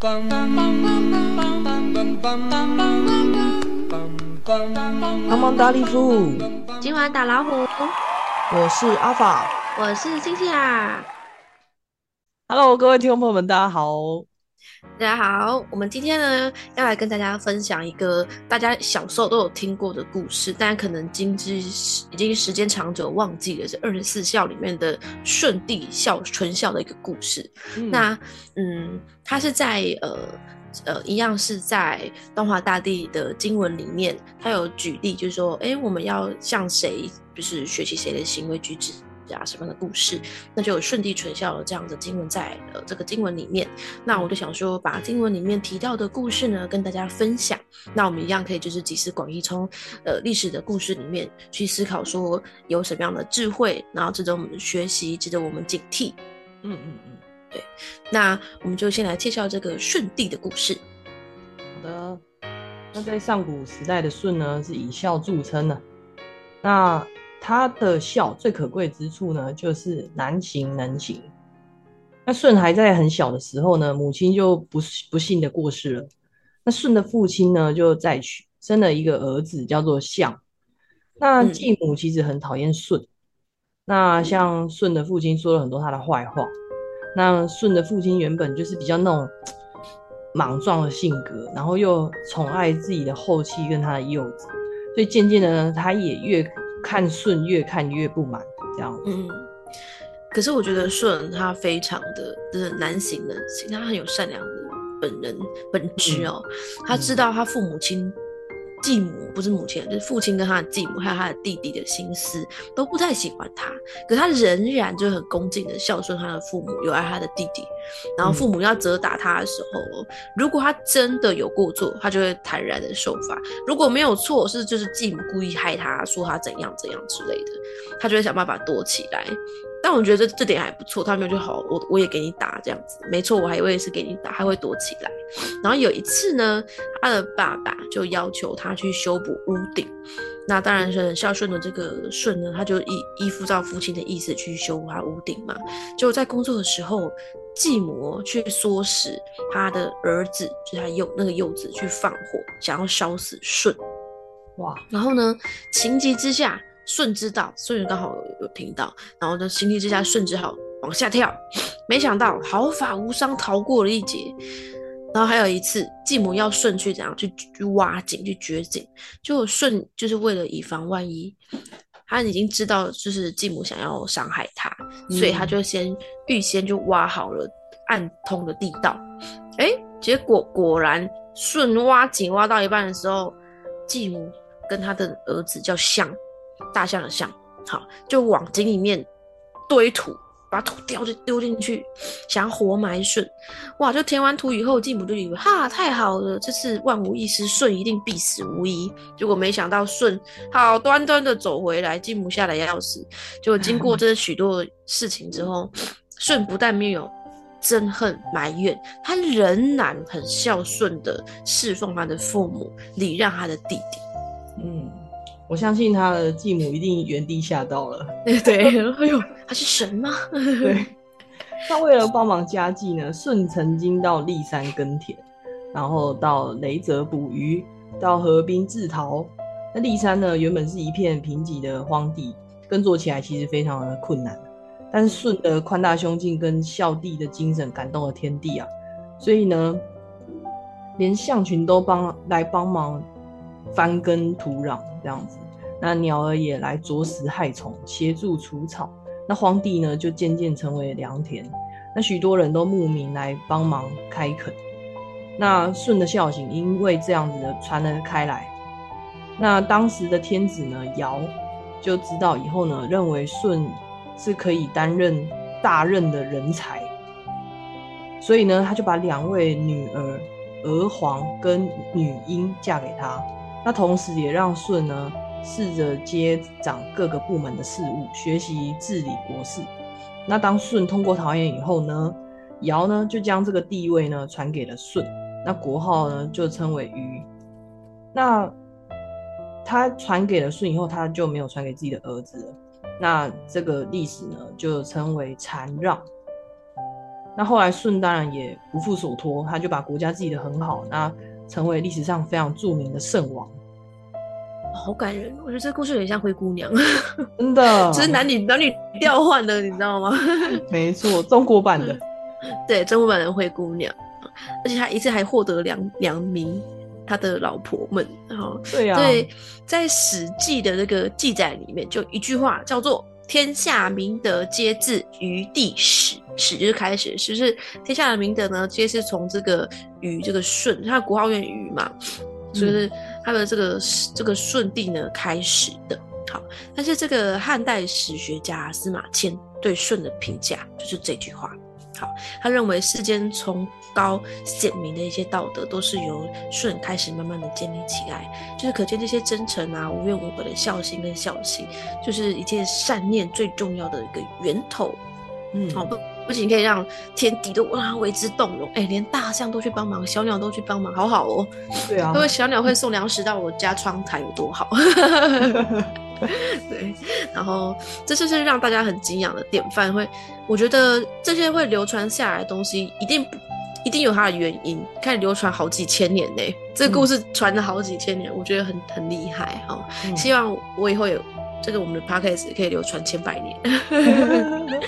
帮忙打老虎，今晚打老虎，我是阿法，我是星星啊。Hello，各位听众朋友们，大家好。大家好，我们今天呢要来跟大家分享一个大家小时候都有听过的故事，但可能今之已经时间长久忘记了，是二十四孝里面的舜帝孝纯孝的一个故事。那嗯，它是在呃呃一样是在东华大帝的经文里面，他有举例，就是说，哎，我们要向谁就是学习谁的行为举止。啊，什么样的故事？那就有舜帝纯孝这样的经文在呃这个经文里面。那我就想说，把经文里面提到的故事呢，跟大家分享。那我们一样可以就是集思广益，从呃历史的故事里面去思考，说有什么样的智慧，然后值得我们学习，值得我们警惕。嗯嗯嗯，对。那我们就先来介绍这个舜帝的故事。好的。那在上古时代的舜呢，是以孝著称的。那他的孝最可贵之处呢，就是难行能行。那舜还在很小的时候呢，母亲就不不幸的过世了。那舜的父亲呢，就再娶，生了一个儿子，叫做象。那继母其实很讨厌舜。那像舜的父亲说了很多他的坏话。那舜的父亲原本就是比较那种 莽撞的性格，然后又宠爱自己的后妻跟他的幼子，所以渐渐的呢，他也越。看顺越看越不满，这样。嗯，可是我觉得顺他非常的就是难行能行，他很有善良的本人本质哦。他知道他父母亲、继母不是母亲，就是父亲跟他的继母还有他的弟弟的心思都不太喜欢他，可他仍然就很恭敬的孝顺他的父母，有爱他的弟弟。然后父母要责打他的时候，如果他真的有过错，他就会坦然的受罚；如果没有错，是就是继母故意害他，说他怎样怎样之类的，他就会想办法躲起来。但我觉得这这点还不错，他没有就好，我我也给你打这样子，没错，我还以为是给你打，还会躲起来。然后有一次呢，他的爸爸就要求他去修补屋顶。那当然是很孝顺的这个舜呢，他就依依附照父亲的意思去修补他屋顶嘛。就在工作的时候，继母去唆使他的儿子，就是他幼那个幼子去放火，想要烧死舜。哇！然后呢，情急之下，舜知道，舜刚好有听到，然后呢，情急之下，舜只好往下跳，没想到毫发无伤，逃过了一劫。然后还有一次，继母要舜去怎样去去挖井去掘井，就舜就是为了以防万一，他已经知道就是继母想要伤害他，所以他就先预先就挖好了暗通的地道。哎，结果果然舜挖井挖到一半的时候，继母跟他的儿子叫象，大象的象，好就往井里面堆土。把土丢就丢进去，想要活埋舜。哇！就填完土以后，继母就以为哈太好了，这次万无一失，舜一定必死无疑。结果没想到舜好端端的走回来，继母吓得要死。结果经过这许多事情之后，舜不但没有憎恨埋怨，他仍然很孝顺的侍奉他的父母，礼让他的弟弟。嗯。我相信他的继母一定原地吓到了。对，哎呦，他是神吗？对。他为了帮忙家计呢，舜曾经到骊山耕田，然后到雷泽捕鱼，到河滨制陶。那骊山呢，原本是一片贫瘠的荒地，耕作起来其实非常的困难。但是舜的宽大胸襟跟孝弟的精神感动了天地啊，所以呢，连象群都帮来帮忙翻耕土壤。这样子，那鸟儿也来啄食害虫，协助除草。那荒地呢，就渐渐成为良田。那许多人都慕名来帮忙开垦。那舜的孝行，因为这样子的传了开来。那当时的天子呢，尧就知道以后呢，认为舜是可以担任大任的人才，所以呢，他就把两位女儿娥皇跟女英嫁给他。那同时也让舜呢试着接掌各个部门的事务，学习治理国事。那当舜通过考验以后呢，尧呢就将这个地位呢传给了舜，那国号呢就称为禹。那他传给了舜以后，他就没有传给自己的儿子了。那这个历史呢就称为禅让。那后来舜当然也不负所托，他就把国家治理的很好，那成为历史上非常著名的圣王。好感人，我觉得这个故事有点像灰姑娘，真的，只是男女男女调换的，你知道吗？没错，中国版的，对，中国版的灰姑娘，而且他一次还获得两两名他的老婆们，哈。对呀、对，在《史记》的那个记载里面，就一句话叫做“天下明德皆自于地始”，始就是开始，始是天下的明德呢，皆是从这个禹这个舜，他的国号曰禹嘛，所以是他的这个这个舜帝呢开始的。好，但是这个汉代史学家司马迁对舜的评价就是这句话。好，他认为世间崇高显明的一些道德，都是由舜开始慢慢的建立起来，就是可见这些真诚啊、无怨无悔的孝心跟孝心，就是一切善念最重要的一个源头。嗯，好，不不仅可以让天敌都哇为之动容，哎，连大象都去帮忙，小鸟都去帮忙，好好哦。对啊因，为小鸟会送粮食到我家窗台，有多好。对，然后这就是让大家很敬仰的典范，会我觉得这些会流传下来的东西，一定一定有它的原因，看流传好几千年呢。这个故事传了好几千年，我觉得很很厉害哈、嗯。希望我以后有这个我们的 podcast 可以流传千百年，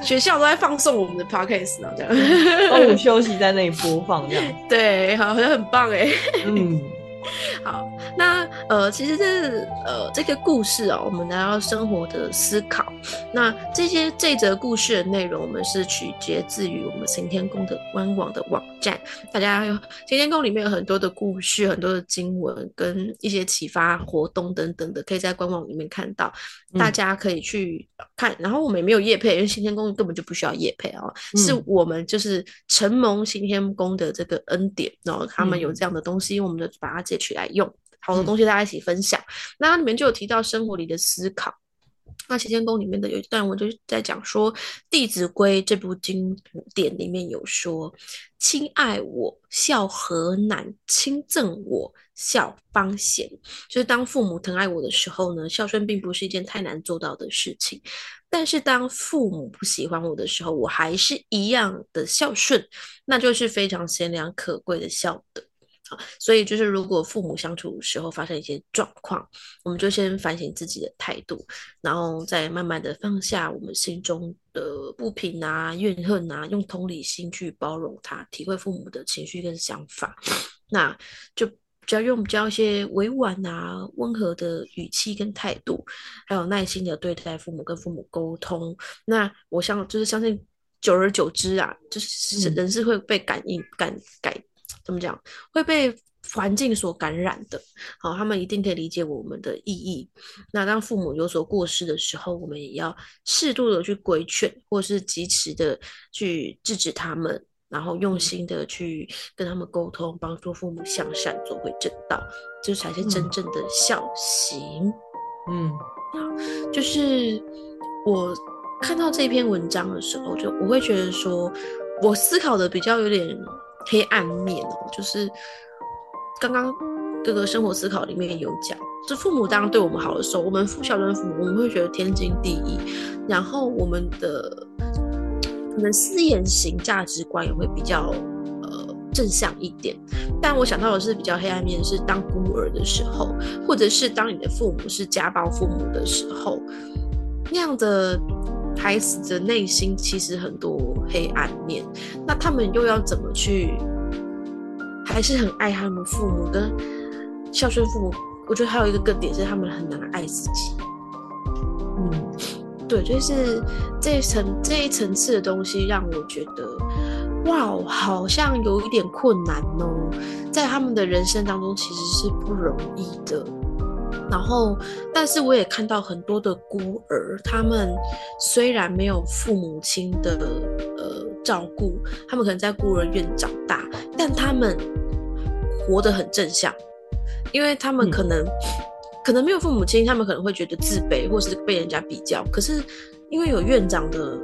学校都在放送我们的 podcast 呢，这样中午休息在那里播放这样，对，好像很棒哎。嗯，好，那呃，其实这呃这个故事哦，我们来到生活的思考。那这些这则故事的内容，我们是取决自于我们行天宫的官网的网站。大家有行天宫里面有很多的故事、很多的经文跟一些启发活动等等的，可以在官网里面看到。大嗯家可以去看，然后我们也没有业配，因为行天宫根本就不需要业配哦，是嗯我们就是承蒙行天宫的这个恩典，然后他们有嗯这样的东西，我们就把它借取来用，好的嗯东西大家一起分享。那它里面就有提到生活里的思考。那齐天宫里面的有一段文就是在讲说，《弟子规》这部经典里面有说：“亲爱我，孝何难；亲憎我，孝方贤。”就是当父母疼爱我的时候呢，孝顺并不是一件太难做到的事情。但是当父母不喜欢我的时候，我还是一样的孝顺，那就是非常贤良可贵的孝德。好，所以就是如果父母相处的时候发生一些状况，我们就先反省自己的态度，然后再慢慢的放下我们心中的不平啊、怨恨啊，用同理心去包容他，体会父母的情绪跟想法，那就只要用比较一些委婉啊、温和的语气跟态度，还有耐心的对待父母，跟父母沟通。那我相就是相信，久而久之啊，就是嗯。人是会被感应感改怎么讲，会被环境所感染的。好，他们一定可以理解我们的意义。那当父母有所过失的时候，我们也要适度的去规劝，或是及时的去制止他们。然后用心的去跟他们沟通，帮助父母向善，走回正道，这才是真嗯正的孝行。嗯好就是我看到这篇文章的时候，就我会觉得说，我思考的比较有点黑暗面哦，就是刚刚这个生活思考里面有讲，就父母当对我们好的时候，我们父孝顺父母，我们会觉得天经地义，然后我们的可能思言行价值观也会比较呃正向一点。但我想到的是比较黑暗面，是当孤儿的时候，或者是当你的父母是家暴父母的时候，那样的孩子的内心其实很多黑暗面。那他们又要怎么去，还是很爱他们父母跟孝顺父母？我觉得还有一个更点是，他们很难爱自己。嗯对，就是这一层这一层次的东西，让我觉得，哇，好像有一点困难哦，在他们的人生当中其实是不容易的。然后，但是我也看到很多的孤儿，他们虽然没有父母亲的呃照顾，他们可能在孤儿院长大，但他们活得很正向，因为他们嗯可能、可能没有父母亲，他们可能会觉得自卑，或是被人家比较。可是因为有院长的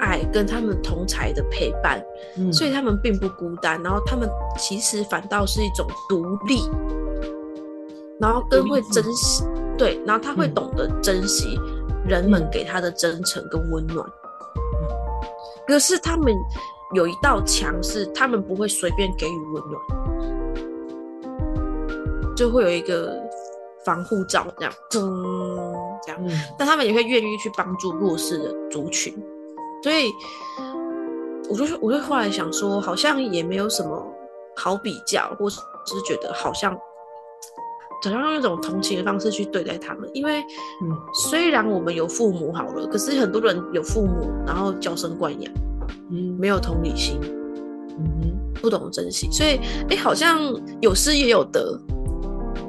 爱跟他们同才的陪伴，嗯，所以他们并不孤单。然后他们其实反倒是一种独立，然后更会珍惜，对，然后他会嗯懂得珍惜人们嗯给他的真诚跟温暖。可是他们有一道墙是他们不会随便给予温暖，就会有一个防护罩这样，嗯。这样，嗯但他们也会愿意去帮助弱势的族群，所以我就我就后来想说，好像也没有什么好比较，或是只是觉得好像。好像用一种同情的方式去对待他们，因为嗯。虽然我们有父母好了，可是很多人有父母，然后娇生惯养，嗯。没有同理心，嗯哼。不懂珍惜，所以哎，好像有失也有得，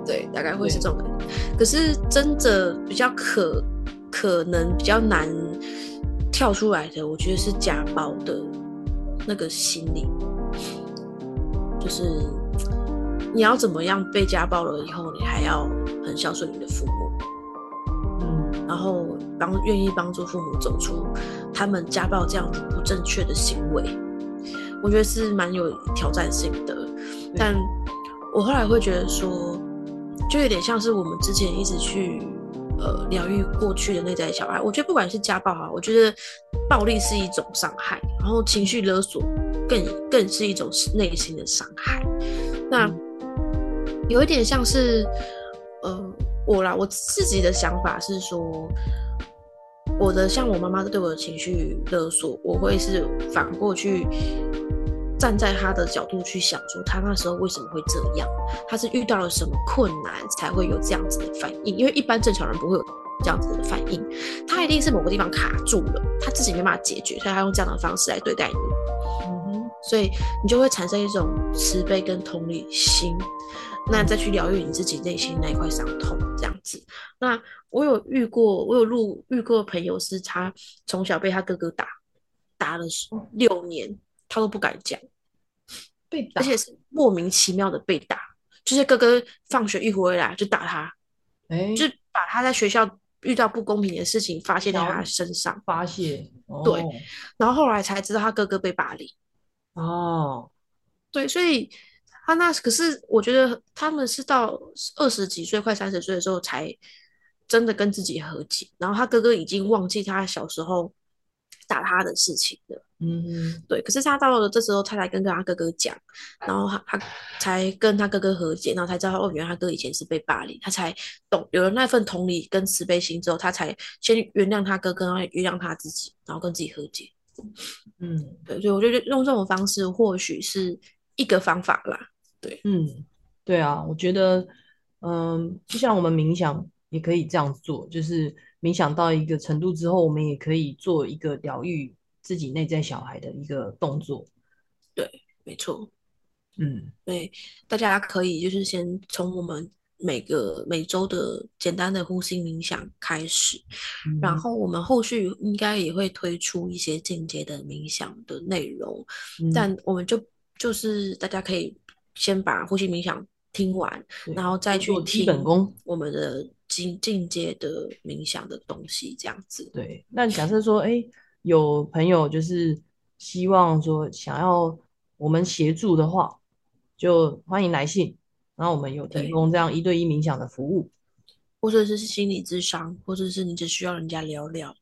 对，大概会是这种感觉。可是真的比较可可能比较难跳出来的，我觉得是家暴的那个心理，就是你要怎么样被家暴了以后，你还要很孝顺你的父母，嗯然后帮愿意帮助父母走出他们家暴这样子不正确的行为，我觉得是蛮有挑战性的。但我后来会觉得说，就有点像是我们之前一直去呃疗愈过去的内在小孩。我觉得不管是家暴哈，我觉得暴力是一种伤害，然后情绪勒索更更是一种内心的伤害。那有一点像是呃。我啦，我自己的想法是说，我的像我妈妈对我的情绪勒索，我会是反过去站在她的角度去想，说她那时候为什么会这样，她是遇到了什么困难才会有这样子的反应？因为一般正常人不会有这样子的反应，她一定是某个地方卡住了，她自己没办法解决，所以她用这样的方式来对待你，嗯哼所以你就会产生一种慈悲跟同理心。那再去疗愈你自己内心那一块伤痛，这样子。那我有遇过，我有录遇过朋友是他从小被他哥哥打，打了六年，他都不敢讲，被打而且是莫名其妙的被打，就是哥哥放学一回来就打他，哎。就把他在学校遇到不公平的事情发泄在他身上，发泄。哦。对然后后来才知道他哥哥被霸凌。哦。对，所以他那可是我觉得他们是到二十几岁、快三十岁的时候才真的跟自己和解，然后他哥哥已经忘记他小时候打他的事情了。嗯哼对，可是他到了这时候，他才跟跟他哥哥讲，然后他他才跟他哥哥和解，然后才知道哦，原来他哥以前是被霸凌，他才懂有了那份同理跟慈悲心之后，他才先原谅他哥哥，然后原谅他自己，然后跟自己和解。嗯对，所以我觉得用这种方式或许是一个方法啦。嗯，对啊，我觉得，嗯，就像我们冥想也可以这样做，就是冥想到一个程度之后，我们也可以做一个疗愈自己内在小孩的一个动作。对没错，嗯。对，大家可以就是先从我们每个每周的简单的呼吸冥想开始，然嗯后我们后续应该也会推出一些进阶的冥想的内容，嗯。但我们就就是大家可以先把呼吸冥想听完，然后再去做基听本功我们的进进阶的冥想的东西，这样子。对，那假设说，哎，有朋友就是希望说想要我们协助的话，就欢迎来信，然后我们有提供这样一对一冥想的服务。或者是心理智商，或者是你只需要人家聊聊，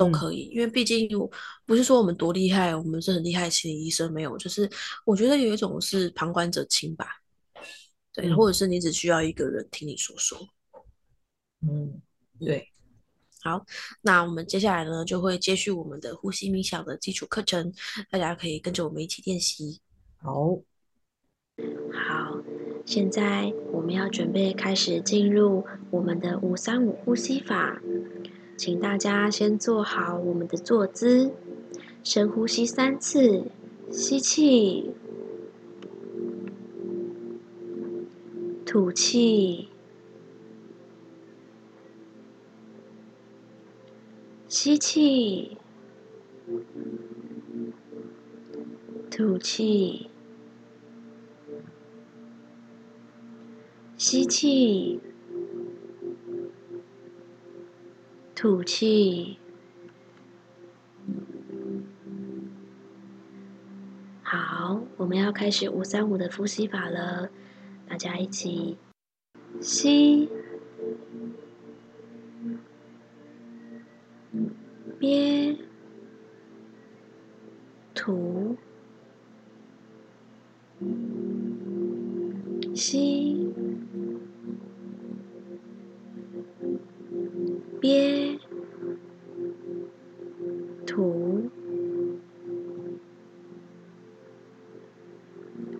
都嗯可以。因为毕竟我不是说我们多厉害，我们是很厉害的心理医生，没有，就是我觉得有一种是旁观者清吧，对，嗯或者是你只需要一个人听你说说。嗯，对，好，那我们接下来呢就会接续我们的呼吸冥想的基础课程，大家可以跟着我们一起练习。好，好，现在我们要准备开始进入我们的五三五呼吸法，请大家先做好我们的坐姿，深呼吸三次，吸气，吐气，吸气，吐气。吸气，吐气。好，我们要开始五三五的呼吸法了，大家一起吸，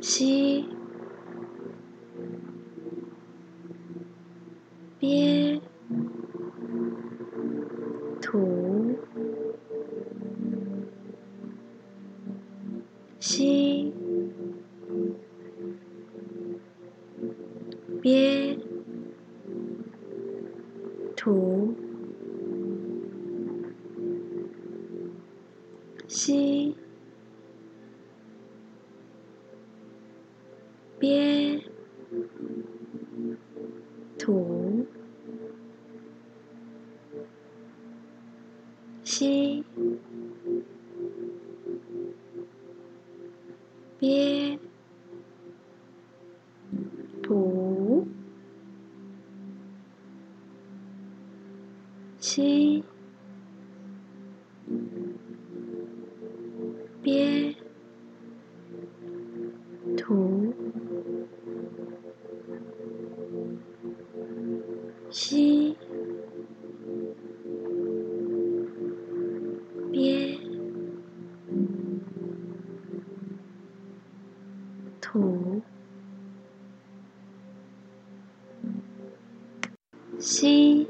吸，吸，憋，吸，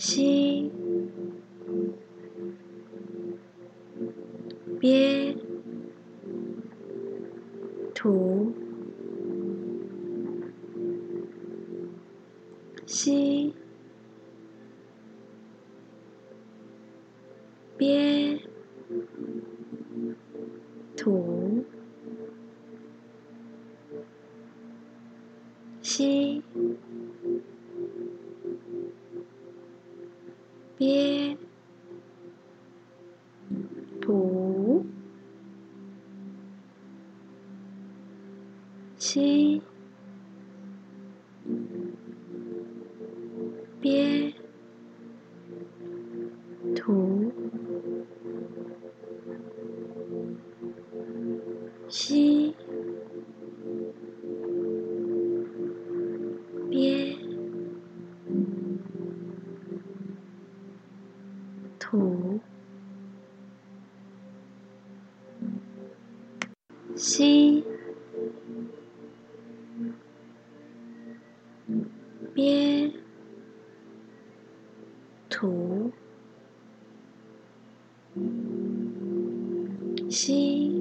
吸，七。心。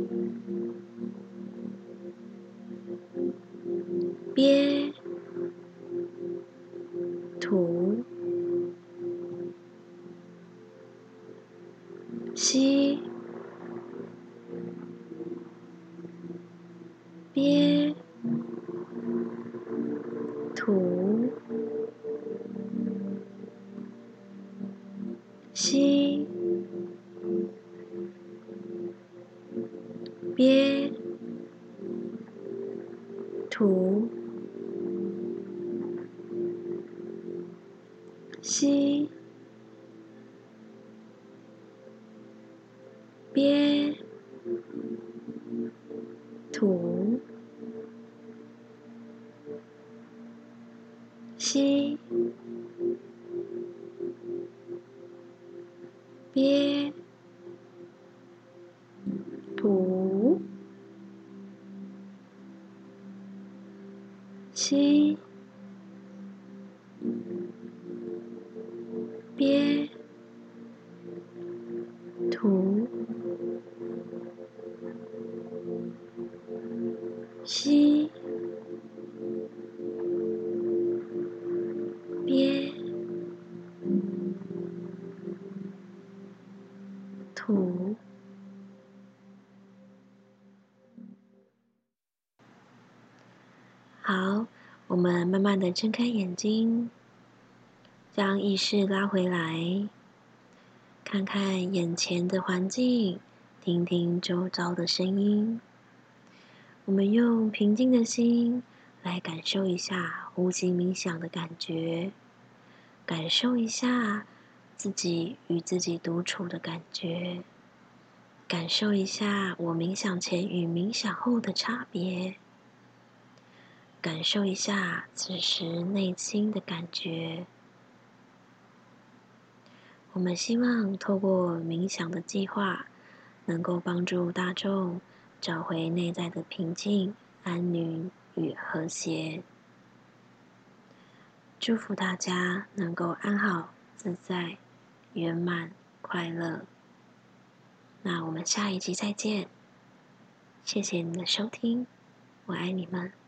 吸，吸，憋，吐。好，我们慢慢的睁开眼睛，将意识拉回来，看看眼前的环境，听听周遭的声音。我们用平静的心来感受一下呼吸冥想的感觉，感受一下自己与自己独处的感觉，感受一下我冥想前与冥想后的差别。感受一下此时内心的感觉。我们希望透过冥想的计划，能够帮助大众找回内在的平静、安宁与和谐。祝福大家能够安好、自在、圆满、快乐。那我们下一集再见，谢谢你的收听，我爱你们。